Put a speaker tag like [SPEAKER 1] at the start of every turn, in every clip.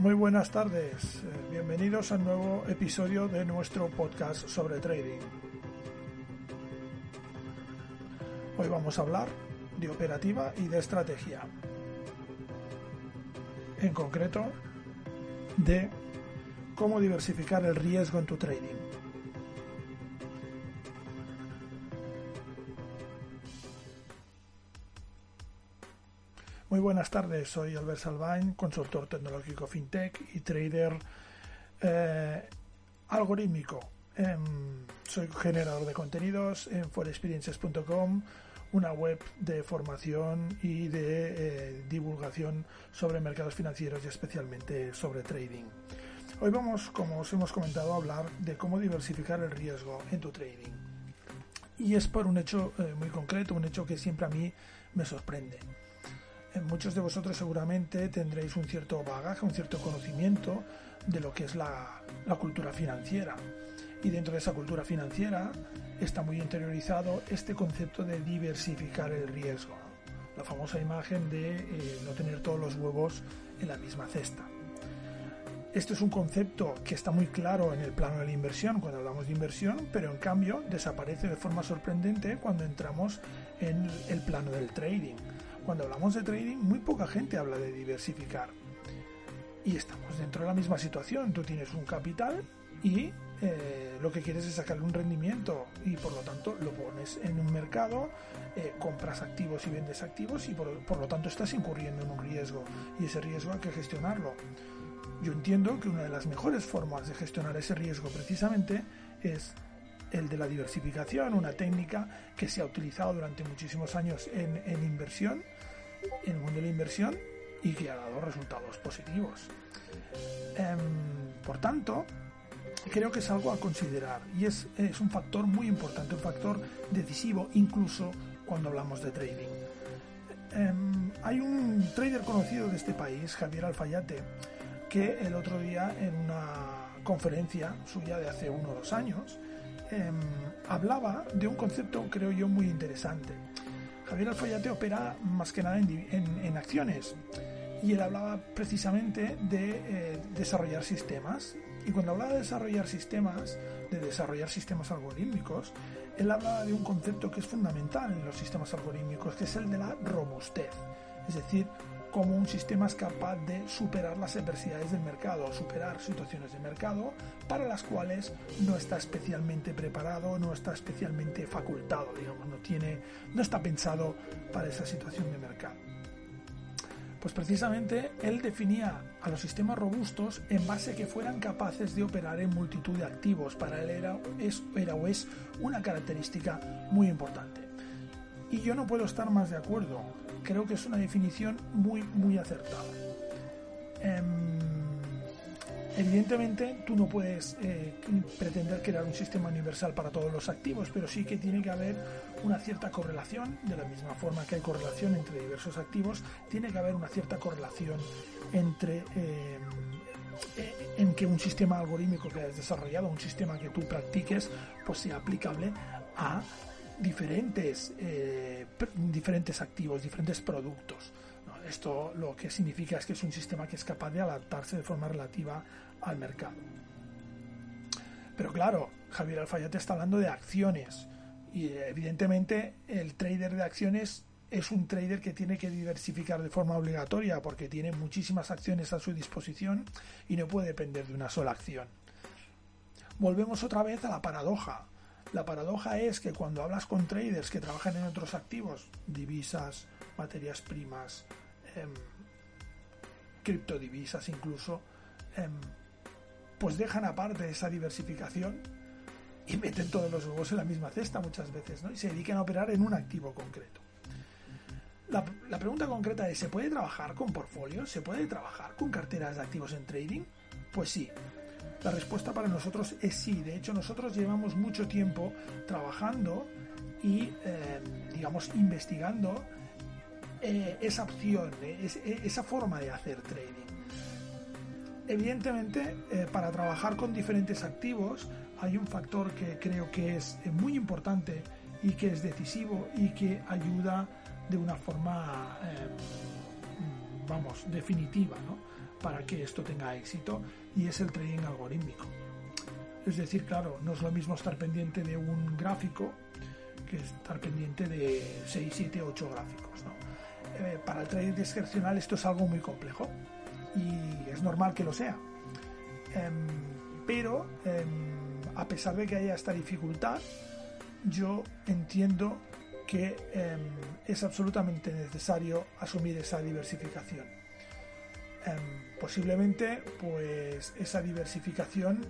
[SPEAKER 1] Muy buenas tardes, eh, bienvenidos al nuevo episodio de nuestro podcast sobre trading. Hoy vamos a hablar de operativa y de estrategia. En concreto, de cómo diversificar el riesgo en tu trading. Muy buenas tardes, soy Albert Salvain, consultor tecnológico fintech y trader eh, algorítmico. Em, soy generador de contenidos en forexperiences.com, una web de formación y de eh, divulgación sobre mercados financieros y especialmente sobre trading. Hoy vamos, como os hemos comentado, a hablar de cómo diversificar el riesgo en tu trading. Y es por un hecho eh, muy concreto, un hecho que siempre a mí me sorprende muchos de vosotros seguramente tendréis un cierto bagaje, un cierto conocimiento de lo que es la, cultura financiera. Y dentro de esa cultura financiera está muy interiorizado este concepto de diversificar el riesgo. La famosa imagen de eh, no tener todos los huevos en la misma cesta. Esto es un concepto que está muy claro en el plano de la inversión cuando hablamos de inversión, pero en cambio desaparece de forma sorprendente cuando entramos en el plano del trading cuando hablamos de trading, muy poca gente habla de diversificar. Y estamos dentro de la misma situación. Tú tienes un capital y eh, lo que quieres es sacarle un rendimiento y por lo tanto lo pones en un mercado, eh, compras activos y vendes activos y por, por, lo tanto estás incurriendo en un riesgo y ese riesgo hay que gestionarlo. Yo entiendo que una de las mejores formas de gestionar ese riesgo precisamente es el de la diversificación, una técnica que se ha utilizado durante muchísimos años en, inversión, en el mundo de la inversión y que ha dado resultados positivos. Em, por tanto, creo que es algo a considerar y es, un factor muy importante, un factor decisivo incluso cuando hablamos de trading. Em, hay un trader conocido de este país, Javier Alfayate, que el otro día en una conferencia suya de hace uno o dos años, Em, hablaba de un concepto, creo yo, muy interesante. Javier Alfayate opera más que nada en, acciones y él hablaba precisamente de eh, desarrollar sistemas. Y cuando hablaba de desarrollar sistemas, de desarrollar sistemas algorítmicos, él hablaba de un concepto que es fundamental en los sistemas algorítmicos, que es el de la robustez. Es decir, cómo un sistema es capaz de superar las adversidades del mercado, superar situaciones de mercado para las cuales no está especialmente preparado, no está especialmente facultado, digamos, no tiene, no está pensado para esa situación de mercado. Pues precisamente él definía a los sistemas robustos en base a que fueran capaces de operar en multitud de activos. Para él era, es, era o es una característica muy importante. Y yo no puedo estar más de acuerdo creo que es una definición muy, muy acertada. Em, evidentemente, tú no puedes eh, pretender crear un sistema universal para todos los activos, pero sí que tiene que haber una cierta correlación, de la misma forma que hay correlación entre diversos activos, tiene que haber una cierta correlación entre em, eh, en que un sistema algorítmico que hayas desarrollado, un sistema que tú practiques, pues sea aplicable a diferentes, eh, diferentes activos, diferentes productos. Esto lo que significa es que es un sistema que es capaz de adaptarse de forma relativa al mercado. Pero claro, Javier Alfayate está hablando de acciones y evidentemente el trader de acciones es un trader que tiene que diversificar de forma obligatoria porque tiene muchísimas acciones a su disposición y no puede depender de una sola acción. Volvemos otra vez a la paradoja. La paradoja es que cuando hablas con traders que trabajan en otros activos, divisas, materias primas, em, criptodivisas incluso, em, pues dejan aparte esa diversificación y meten todos los huevos en la misma cesta muchas veces, ¿no? Y se dedican a operar en un activo concreto. La, la pregunta concreta es, ¿se puede trabajar con portfolios? ¿Se puede trabajar con carteras de activos en trading? Pues sí, la respuesta para nosotros es sí. De hecho, nosotros llevamos mucho tiempo trabajando y, eh, digamos, investigando eh, esa opción, eh, esa forma de hacer trading. Evidentemente, para trabajar con diferentes activos hay un factor que creo que es muy importante y que es decisivo y que ayuda de una forma, vamos, definitiva, ¿no? para que esto tenga éxito y es el trading algorítmico. Es decir, claro, no es lo mismo estar pendiente de un gráfico que estar pendiente de 6, 7, 8 gráficos. Eh, para el trading discrecional esto es algo muy complejo y es normal que lo sea. Em, pero em, a pesar de que haya esta dificultad, yo entiendo que em, es absolutamente necesario asumir esa diversificación. Posiblemente, pues esa diversificación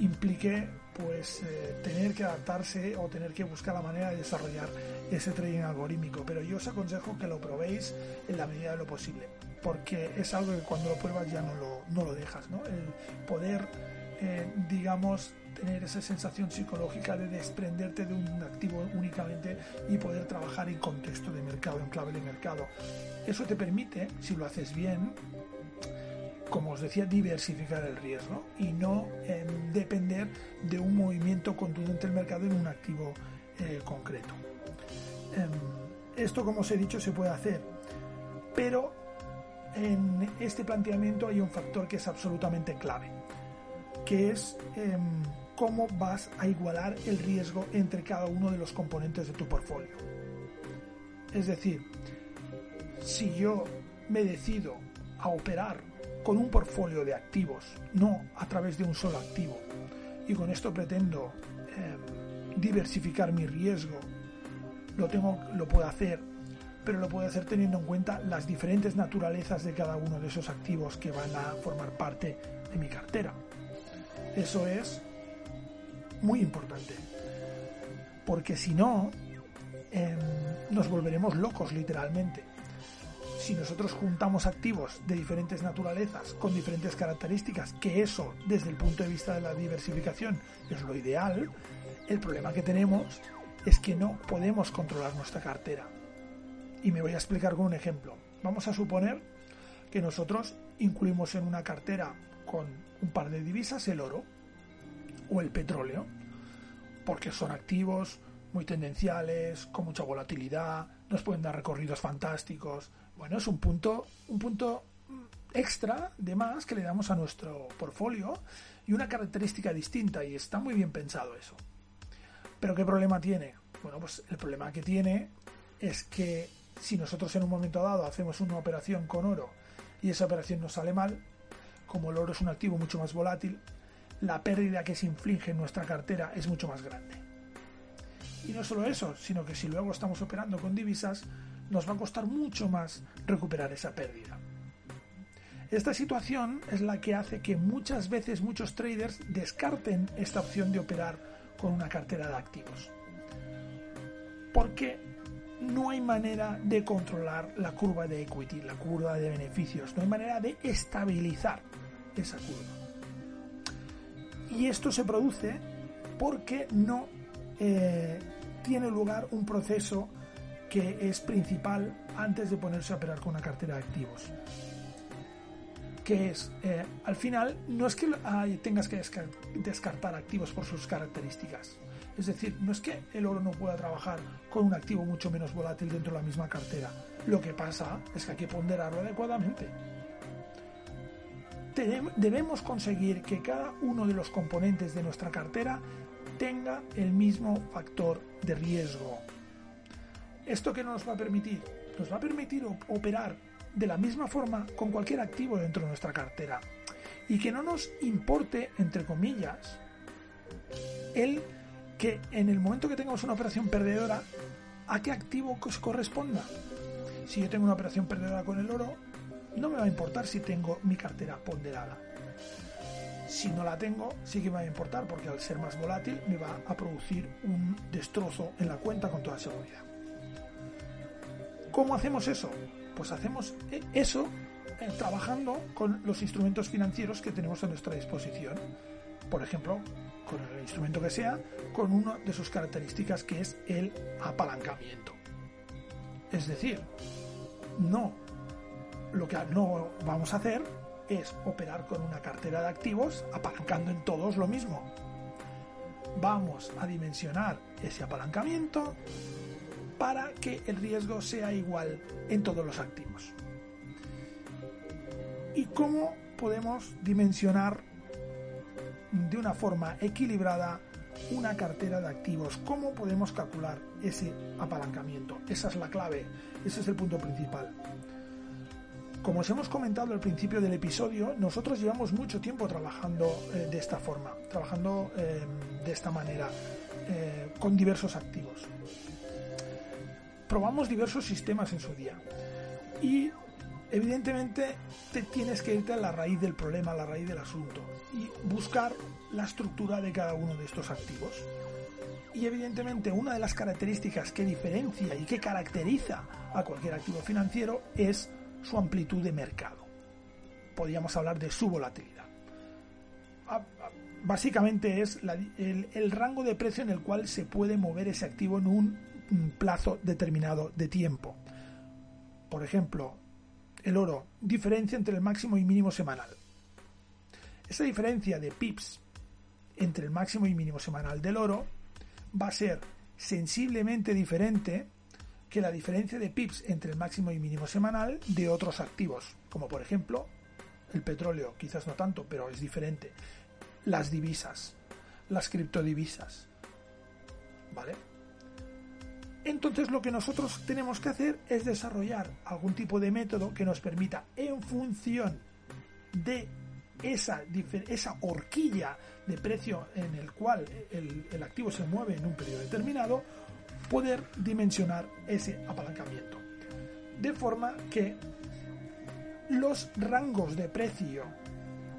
[SPEAKER 1] implique pues eh, tener que adaptarse o tener que buscar la manera de desarrollar ese trading algorítmico. Pero yo os aconsejo que lo probéis en la medida de lo posible, porque es algo que cuando lo pruebas ya no lo, no lo dejas, ¿no? El poder, eh, digamos, tener esa sensación psicológica de desprenderte de un activo únicamente y poder trabajar en contexto de mercado, en clave de mercado. Eso te permite, si lo haces bien, como os decía, diversificar el riesgo y no em, depender de un movimiento contundente del mercado en un activo eh, concreto. Em, esto, como os he dicho, se puede hacer, pero en este planteamiento hay un factor que es absolutamente clave, que es em, cómo vas a igualar el riesgo entre cada uno de los componentes de tu portfolio. Es decir, si yo me decido a operar con un portfolio de activos, no a través de un solo activo. Y con esto pretendo em, diversificar mi riesgo. Lo tengo, lo puedo hacer, pero lo puedo hacer teniendo en cuenta las diferentes naturalezas de cada uno de esos activos que van a formar parte de mi cartera. Eso es muy importante. Porque si no, em, nos volveremos locos literalmente si nosotros juntamos activos de diferentes naturalezas con diferentes características, que eso desde el punto de vista de la diversificación es lo ideal, el problema que tenemos es que no podemos controlar nuestra cartera. Y me voy a explicar con un ejemplo. Vamos a suponer que nosotros incluimos en una cartera con un par de divisas el oro o el petróleo, porque son activos muy tendenciales, con mucha volatilidad, nos pueden dar recorridos fantásticos, bueno, es un punto, un punto extra de más que le damos a nuestro portfolio y una característica distinta y está muy bien pensado eso. Pero ¿qué problema tiene? Bueno, pues el problema que tiene es que si nosotros en un momento dado hacemos una operación con oro y esa operación nos sale mal, como el oro es un activo mucho más volátil, la pérdida que se inflige en nuestra cartera es mucho más grande. Y no solo eso, sino que si luego estamos operando con divisas, nos va a costar mucho más recuperar esa pérdida. Esta situación es la que hace que muchas veces muchos traders descarten esta opción de operar con una cartera de activos. Porque no hay manera de controlar la curva de equity, la curva de beneficios, no hay manera de estabilizar esa curva. Y esto se produce porque no eh, tiene lugar un proceso que es principal antes de ponerse a operar con una cartera de activos. Que es, eh, al final, no es que tengas que descartar activos por sus características. Es decir, no es que el oro no pueda trabajar con un activo mucho menos volátil dentro de la misma cartera. Lo que pasa es que hay que ponderarlo adecuadamente. Debemos conseguir que cada uno de los componentes de nuestra cartera tenga el mismo factor de riesgo. ¿Esto qué nos va a permitir? Nos va a permitir operar de la misma forma con cualquier activo dentro de nuestra cartera y que no nos importe, entre comillas, el que en el momento que tengamos una operación perdedora, ¿a qué activo os corresponda? Si yo tengo una operación perdedora con el oro, no me va a importar si tengo mi cartera ponderada. Si no la tengo, sí que me va a importar porque al ser más volátil me va a producir un destrozo en la cuenta con toda seguridad. ¿Cómo hacemos eso? Pues hacemos eh, eso eh, trabajando con los instrumentos financieros que tenemos a nuestra disposición. Por ejemplo, con el instrumento que sea, con una de sus características que es el apalancamiento. Es decir, no, lo que no vamos a hacer es operar con una cartera de activos apalancando en todos lo mismo. Vamos a dimensionar ese apalancamiento para que el riesgo sea igual en todos los activos. y cómo podemos dimensionar de una forma equilibrada una cartera de activos. ¿Cómo podemos calcular ese apalancamiento? Esa es la clave, ese es el punto principal. Como os hemos comentado al principio del episodio, nosotros llevamos mucho tiempo trabajando eh, de esta forma, trabajando eh, de esta manera, eh, con diversos activos. Probamos diversos sistemas en su día y evidentemente te tienes que irte a la raíz del problema, a la raíz del asunto y buscar la estructura de cada uno de estos activos. Y evidentemente una de las características que diferencia y que caracteriza a cualquier activo financiero es su amplitud de mercado. Podríamos hablar de su volatilidad. Básicamente es el rango de precio en el cual se puede mover ese activo en un plazo determinado de tiempo. Por ejemplo, el oro, diferencia entre el máximo y mínimo semanal. Esa diferencia de pips entre el máximo y mínimo semanal del oro va a ser sensiblemente diferente que la diferencia de pips entre el máximo y mínimo semanal de otros activos, como por ejemplo el petróleo, quizás no tanto, pero es diferente, las divisas, las criptodivisas. ¿Vale? Entonces lo que nosotros tenemos que hacer es desarrollar algún tipo de método que nos permita, en función de esa, horquilla de precio en el cual el, activo se mueve en un periodo determinado, poder dimensionar ese apalancamiento. De forma que los rangos de precio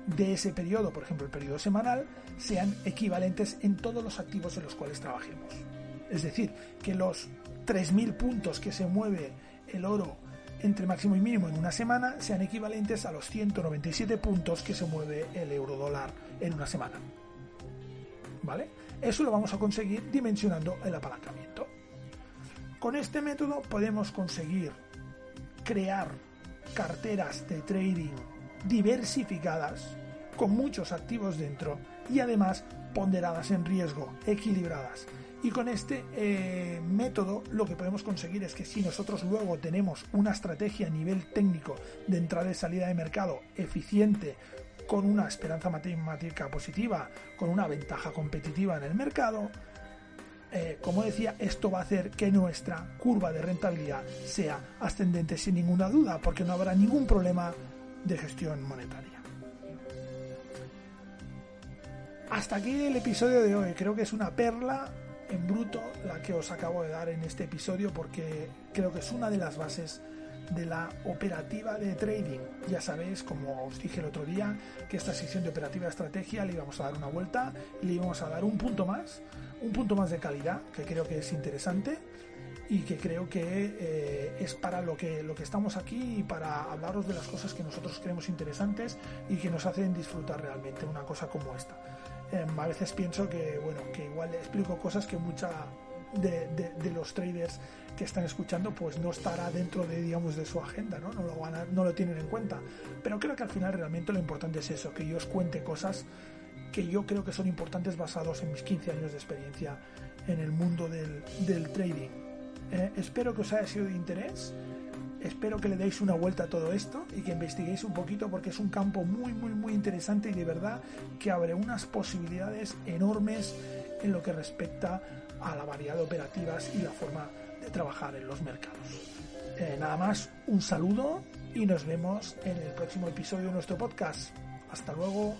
[SPEAKER 1] de ese periodo, por ejemplo el periodo semanal, sean equivalentes en todos los activos en los cuales trabajemos. Es decir, que los 3.000 puntos que se mueve el oro entre máximo y mínimo en una semana sean equivalentes a los 197 puntos que se mueve el euro dólar en una semana. ¿Vale? Eso lo vamos a conseguir dimensionando el apalancamiento. Con este método podemos conseguir crear carteras de trading diversificadas con muchos activos dentro y además ponderadas en riesgo, equilibradas, y con este eh, método lo que podemos conseguir es que si nosotros luego tenemos una estrategia a nivel técnico de entrada y salida de mercado eficiente, con una esperanza matemática positiva, con una ventaja competitiva en el mercado, eh, como decía, esto va a hacer que nuestra curva de rentabilidad sea ascendente sin ninguna duda, porque no habrá ningún problema de gestión monetaria. Hasta aquí el episodio de hoy. Creo que es una perla en bruto la que os acabo de dar en este episodio porque creo que es una de las bases de la operativa de trading. Ya sabéis, como os dije el otro día, que esta sección de operativa de estrategia le íbamos a dar una vuelta y le íbamos a dar un punto más, un punto más de calidad, que creo que es interesante y que creo que eh, es para lo que, lo que estamos aquí y para hablaros de las cosas que nosotros creemos interesantes y que nos hacen disfrutar realmente una cosa como esta. Em, a veces pienso que, bueno, que igual explico cosas que mucha de, los traders que están escuchando pues no estará dentro de digamos de su agenda ¿no? No, lo no lo tienen en cuenta. Pero creo que al final realmente lo importante es eso que yo os cuente cosas que yo creo que son importantes basados en mis 15 años de experiencia en el mundo del, trading. Eh, espero que os haya sido de interés Espero que le deis una vuelta a todo esto y que investiguéis un poquito porque es un campo muy, muy, muy interesante y de verdad que abre unas posibilidades enormes en lo que respecta a la variedad de operativas y la forma de trabajar en los mercados. Eh, nada más, un saludo y nos vemos en el próximo episodio de nuestro podcast. Hasta luego.